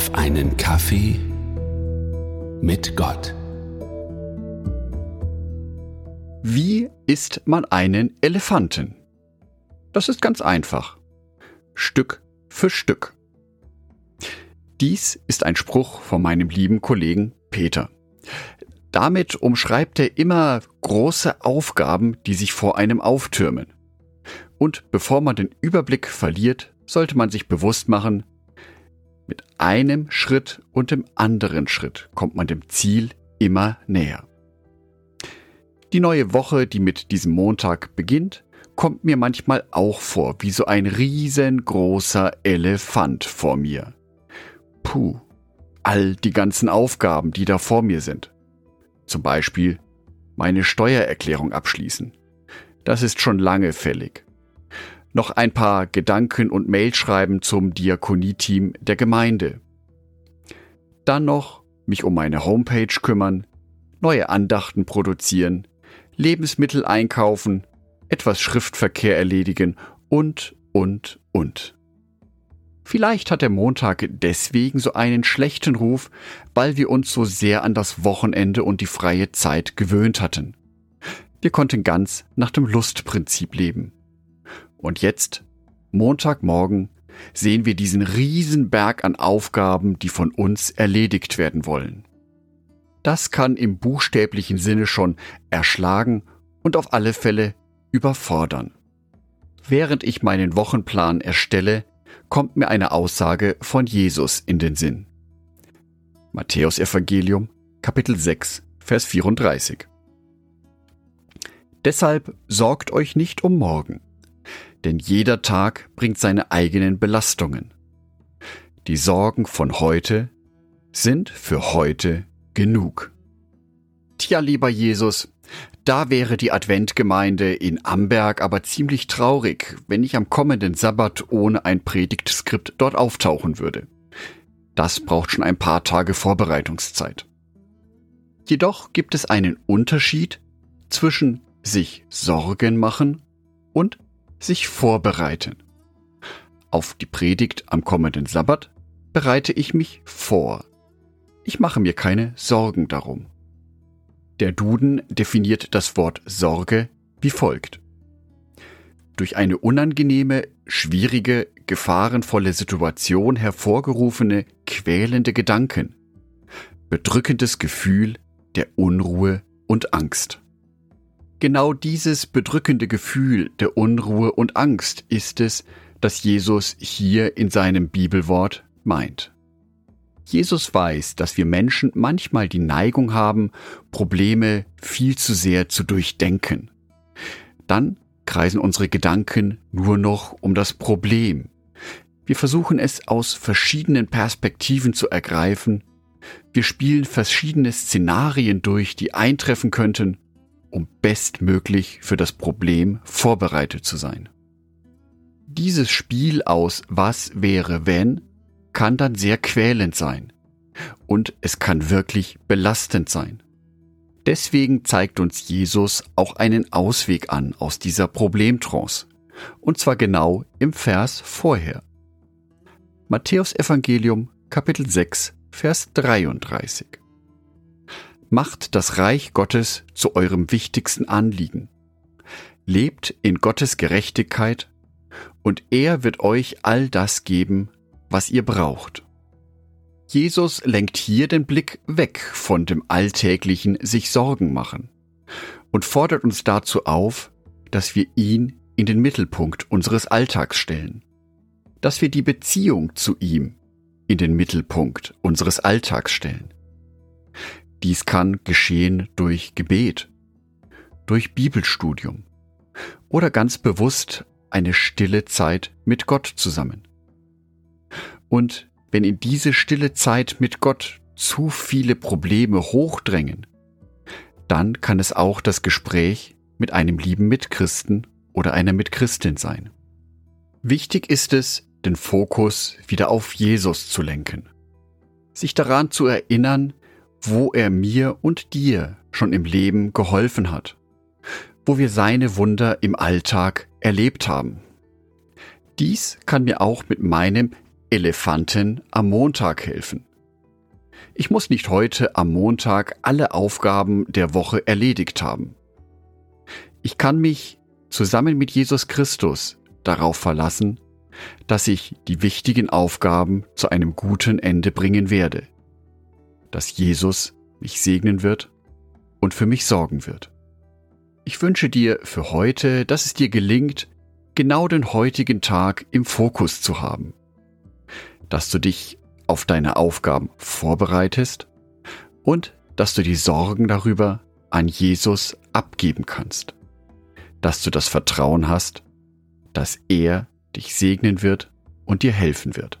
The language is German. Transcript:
auf einen Kaffee mit Gott. Wie isst man einen Elefanten? Das ist ganz einfach. Stück für Stück. Dies ist ein Spruch von meinem lieben Kollegen Peter. Damit umschreibt er immer große Aufgaben, die sich vor einem auftürmen. Und bevor man den Überblick verliert, sollte man sich bewusst machen, mit einem Schritt und dem anderen Schritt kommt man dem Ziel immer näher. Die neue Woche, die mit diesem Montag beginnt, kommt mir manchmal auch vor wie so ein riesengroßer Elefant vor mir. Puh, all die ganzen Aufgaben, die da vor mir sind. Zum Beispiel meine Steuererklärung abschließen. Das ist schon lange fällig noch ein paar Gedanken und Mail schreiben zum Diakonieteam der Gemeinde. Dann noch mich um meine Homepage kümmern, neue Andachten produzieren, Lebensmittel einkaufen, etwas Schriftverkehr erledigen und, und, und. Vielleicht hat der Montag deswegen so einen schlechten Ruf, weil wir uns so sehr an das Wochenende und die freie Zeit gewöhnt hatten. Wir konnten ganz nach dem Lustprinzip leben. Und jetzt, Montagmorgen, sehen wir diesen Riesenberg an Aufgaben, die von uns erledigt werden wollen. Das kann im buchstäblichen Sinne schon erschlagen und auf alle Fälle überfordern. Während ich meinen Wochenplan erstelle, kommt mir eine Aussage von Jesus in den Sinn. Matthäus Evangelium, Kapitel 6, Vers 34. Deshalb sorgt euch nicht um morgen, denn jeder Tag bringt seine eigenen Belastungen. Die Sorgen von heute sind für heute genug. Tja, lieber Jesus, da wäre die Adventgemeinde in Amberg aber ziemlich traurig, wenn ich am kommenden Sabbat ohne ein Predigtskript dort auftauchen würde. Das braucht schon ein paar Tage Vorbereitungszeit. Jedoch gibt es einen Unterschied zwischen sich Sorgen machen und sich vorbereiten. Auf die Predigt am kommenden Sabbat bereite ich mich vor. Ich mache mir keine Sorgen darum. Der Duden definiert das Wort Sorge wie folgt. Durch eine unangenehme, schwierige, gefahrenvolle Situation hervorgerufene, quälende Gedanken, bedrückendes Gefühl der Unruhe und Angst. Genau dieses bedrückende Gefühl der Unruhe und Angst ist es, das Jesus hier in seinem Bibelwort meint. Jesus weiß, dass wir Menschen manchmal die Neigung haben, Probleme viel zu sehr zu durchdenken. Dann kreisen unsere Gedanken nur noch um das Problem. Wir versuchen es aus verschiedenen Perspektiven zu ergreifen. Wir spielen verschiedene Szenarien durch, die eintreffen könnten um bestmöglich für das Problem vorbereitet zu sein. Dieses Spiel aus Was wäre wenn kann dann sehr quälend sein und es kann wirklich belastend sein. Deswegen zeigt uns Jesus auch einen Ausweg an aus dieser Problemtrance, und zwar genau im Vers vorher. Matthäus Evangelium Kapitel 6 Vers 33 macht das Reich Gottes zu eurem wichtigsten Anliegen. Lebt in Gottes Gerechtigkeit und er wird euch all das geben, was ihr braucht. Jesus lenkt hier den Blick weg von dem alltäglichen sich Sorgen machen und fordert uns dazu auf, dass wir ihn in den Mittelpunkt unseres Alltags stellen, dass wir die Beziehung zu ihm in den Mittelpunkt unseres Alltags stellen. Dies kann geschehen durch Gebet, durch Bibelstudium oder ganz bewusst eine stille Zeit mit Gott zusammen. Und wenn in diese stille Zeit mit Gott zu viele Probleme hochdrängen, dann kann es auch das Gespräch mit einem lieben Mitchristen oder einer Mitchristin sein. Wichtig ist es, den Fokus wieder auf Jesus zu lenken, sich daran zu erinnern, wo er mir und dir schon im Leben geholfen hat, wo wir seine Wunder im Alltag erlebt haben. Dies kann mir auch mit meinem Elefanten am Montag helfen. Ich muss nicht heute am Montag alle Aufgaben der Woche erledigt haben. Ich kann mich zusammen mit Jesus Christus darauf verlassen, dass ich die wichtigen Aufgaben zu einem guten Ende bringen werde, dass Jesus mich segnen wird und für mich sorgen wird. Ich wünsche dir für heute, dass es dir gelingt, genau den heutigen Tag im Fokus zu haben, dass du dich auf deine Aufgaben vorbereitest und dass du die Sorgen darüber an Jesus abgeben kannst, dass du das Vertrauen hast, dass er dich segnen wird und dir helfen wird.